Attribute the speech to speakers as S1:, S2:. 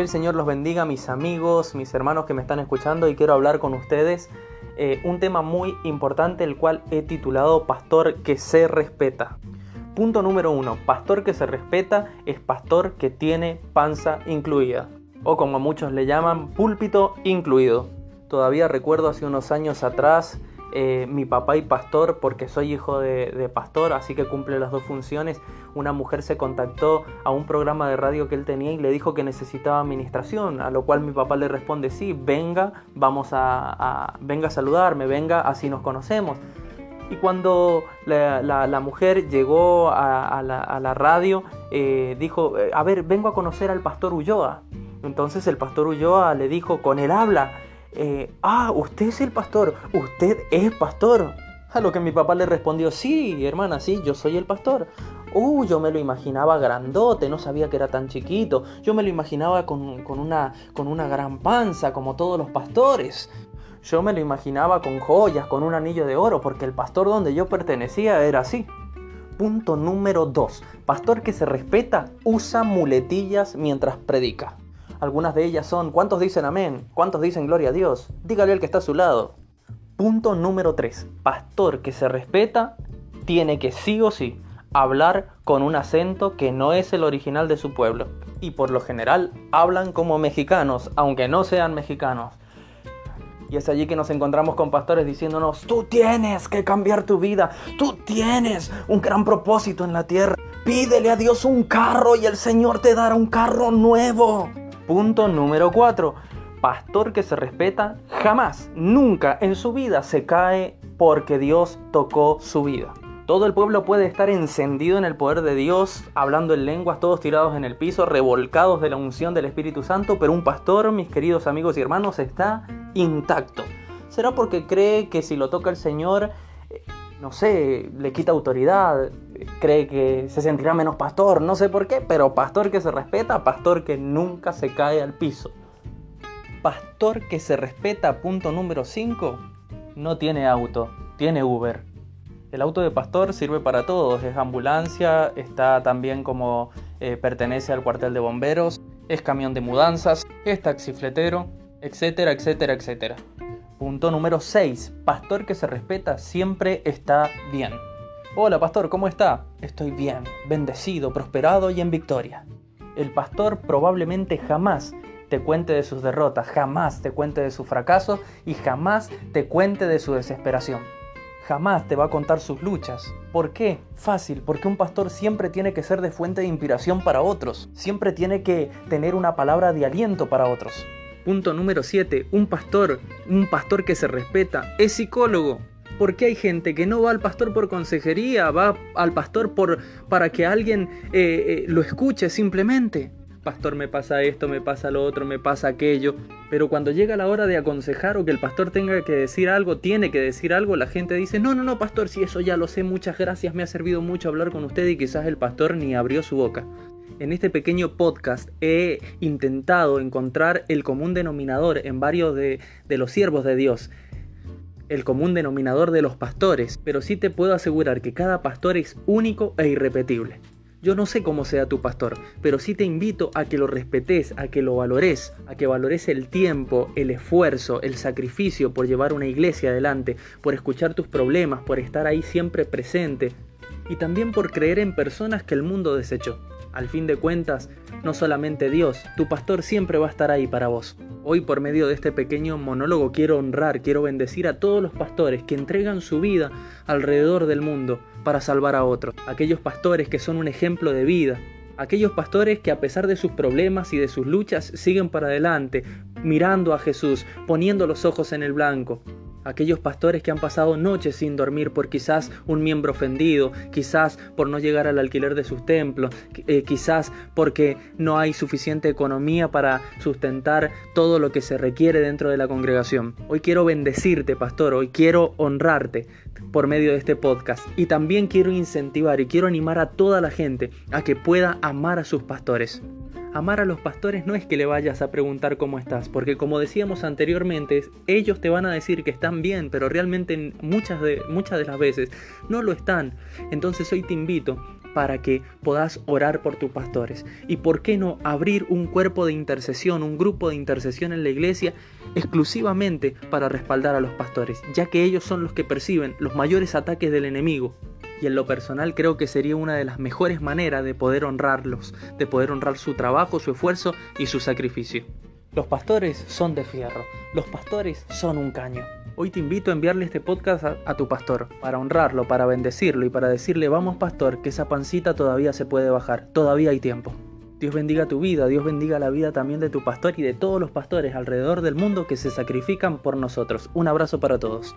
S1: Que el Señor los bendiga, mis amigos, mis hermanos que me están escuchando y quiero hablar con ustedes eh, un tema muy importante el cual he titulado Pastor que se respeta. Punto número uno, pastor que se respeta es pastor que tiene panza incluida o como muchos le llaman, púlpito incluido. Todavía recuerdo hace unos años atrás eh, mi papá y pastor, porque soy hijo de, pastor, así que cumple las dos funciones, una mujer se contactó a un programa de radio que él tenía y le dijo que necesitaba administración, a lo cual mi papá le responde, sí, venga, vamos a, venga a saludarme, venga, así nos conocemos. Y cuando la, mujer llegó a, la, radio, eh, dijo, eh, a ver, vengo a conocer al pastor Ulloa. Entonces el pastor Ulloa le dijo, con él habla, eh, ah, usted es el pastor, usted es pastor. A lo que mi papá le respondió, sí, hermana, sí, yo soy el pastor. Uh, yo me lo imaginaba grandote, no sabía que era tan chiquito. Yo me lo imaginaba con, una, con una gran panza, como todos los pastores. Yo me lo imaginaba con joyas, con un anillo de oro, porque el pastor donde yo pertenecía era así. Punto número 2. Pastor que se respeta usa muletillas mientras predica. Algunas de ellas son, ¿cuántos dicen amén? ¿Cuántos dicen gloria a Dios? Dígale al que está a su lado. Punto número 3. Pastor que se respeta tiene que sí o sí hablar con un acento que no es el original de su pueblo. Y por lo general hablan como mexicanos, aunque no sean mexicanos. Y es allí que nos encontramos con pastores diciéndonos, tú tienes que cambiar tu vida, tú tienes un gran propósito en la tierra. Pídele a Dios un carro y el Señor te dará un carro nuevo. Punto número 4. Pastor que se respeta jamás, nunca en su vida se cae porque Dios tocó su vida. Todo el pueblo puede estar encendido en el poder de Dios, hablando en lenguas, todos tirados en el piso, revolcados de la unción del Espíritu Santo, pero un pastor, mis queridos amigos y hermanos, está intacto. ¿Será porque cree que si lo toca el Señor, no sé, le quita autoridad, cree que se sentirá menos pastor, no sé por qué, pero pastor que se respeta, pastor que nunca se cae al piso. Pastor que se respeta, punto número 5, no tiene auto, tiene Uber. El auto de pastor sirve para todos, es ambulancia, está también como eh, pertenece al cuartel de bomberos, es camión de mudanzas, es taxifletero, etcétera, etcétera, etcétera. Punto número 6. Pastor que se respeta siempre está bien. Hola pastor, ¿cómo está? Estoy bien, bendecido, prosperado y en victoria. El pastor probablemente jamás te cuente de sus derrotas, jamás te cuente de su fracaso y jamás te cuente de su desesperación. Jamás te va a contar sus luchas. ¿Por qué? Fácil, porque un pastor siempre tiene que ser de fuente de inspiración para otros, siempre tiene que tener una palabra de aliento para otros. Punto número 7. Un pastor, un pastor que se respeta, es psicólogo. ¿Por qué hay gente que no va al pastor por consejería, va al pastor por, para que alguien eh, eh, lo escuche simplemente? Pastor, me pasa esto, me pasa lo otro, me pasa aquello. Pero cuando llega la hora de aconsejar o que el pastor tenga que decir algo, tiene que decir algo, la gente dice, no, no, no, pastor, si eso ya lo sé, muchas gracias, me ha servido mucho hablar con usted y quizás el pastor ni abrió su boca. En este pequeño podcast he intentado encontrar el común denominador en varios de, los siervos de Dios el común denominador de los pastores, pero sí te puedo asegurar que cada pastor es único e irrepetible. Yo no sé cómo sea tu pastor, pero sí te invito a que lo respetes, a que lo valores, a que valores el tiempo, el esfuerzo, el sacrificio por llevar una iglesia adelante, por escuchar tus problemas, por estar ahí siempre presente y también por creer en personas que el mundo desechó. Al fin de cuentas, no solamente Dios, tu pastor siempre va a estar ahí para vos. Hoy por medio de este pequeño monólogo quiero honrar, quiero bendecir a todos los pastores que entregan su vida alrededor del mundo para salvar a otros. Aquellos pastores que son un ejemplo de vida. Aquellos pastores que a pesar de sus problemas y de sus luchas siguen para adelante, mirando a Jesús, poniendo los ojos en el blanco, aquellos pastores que han pasado noches sin dormir por quizás un miembro ofendido, quizás por no llegar al alquiler de sus templos, eh, quizás porque no hay suficiente economía para sustentar todo lo que se requiere dentro de la congregación. Hoy quiero bendecirte, pastor, hoy quiero honrarte por medio de este podcast y también quiero incentivar y quiero animar a toda la gente a que pueda amar a sus pastores. Amar a los pastores no es que le vayas a preguntar cómo estás, porque como decíamos anteriormente, ellos te van a decir que están bien, pero realmente muchas de, muchas de las veces no lo están. Entonces hoy te invito para que puedas orar por tus pastores. Y por qué no abrir un cuerpo de intercesión, un grupo de intercesión en la iglesia exclusivamente para respaldar a los pastores, ya que ellos son los que perciben los mayores ataques del enemigo. Y en lo personal creo que sería una de las mejores maneras de poder honrarlos, de poder honrar su trabajo, su esfuerzo y su sacrificio. Los pastores son de fierro, los pastores son un caño. Hoy te invito a enviarle este podcast a, tu pastor, para honrarlo, para bendecirlo y para decirle, vamos pastor, que esa pancita todavía se puede bajar, todavía hay tiempo. Dios bendiga tu vida, Dios bendiga la vida también de tu pastor y de todos los pastores alrededor del mundo que se sacrifican por nosotros. Un abrazo para todos.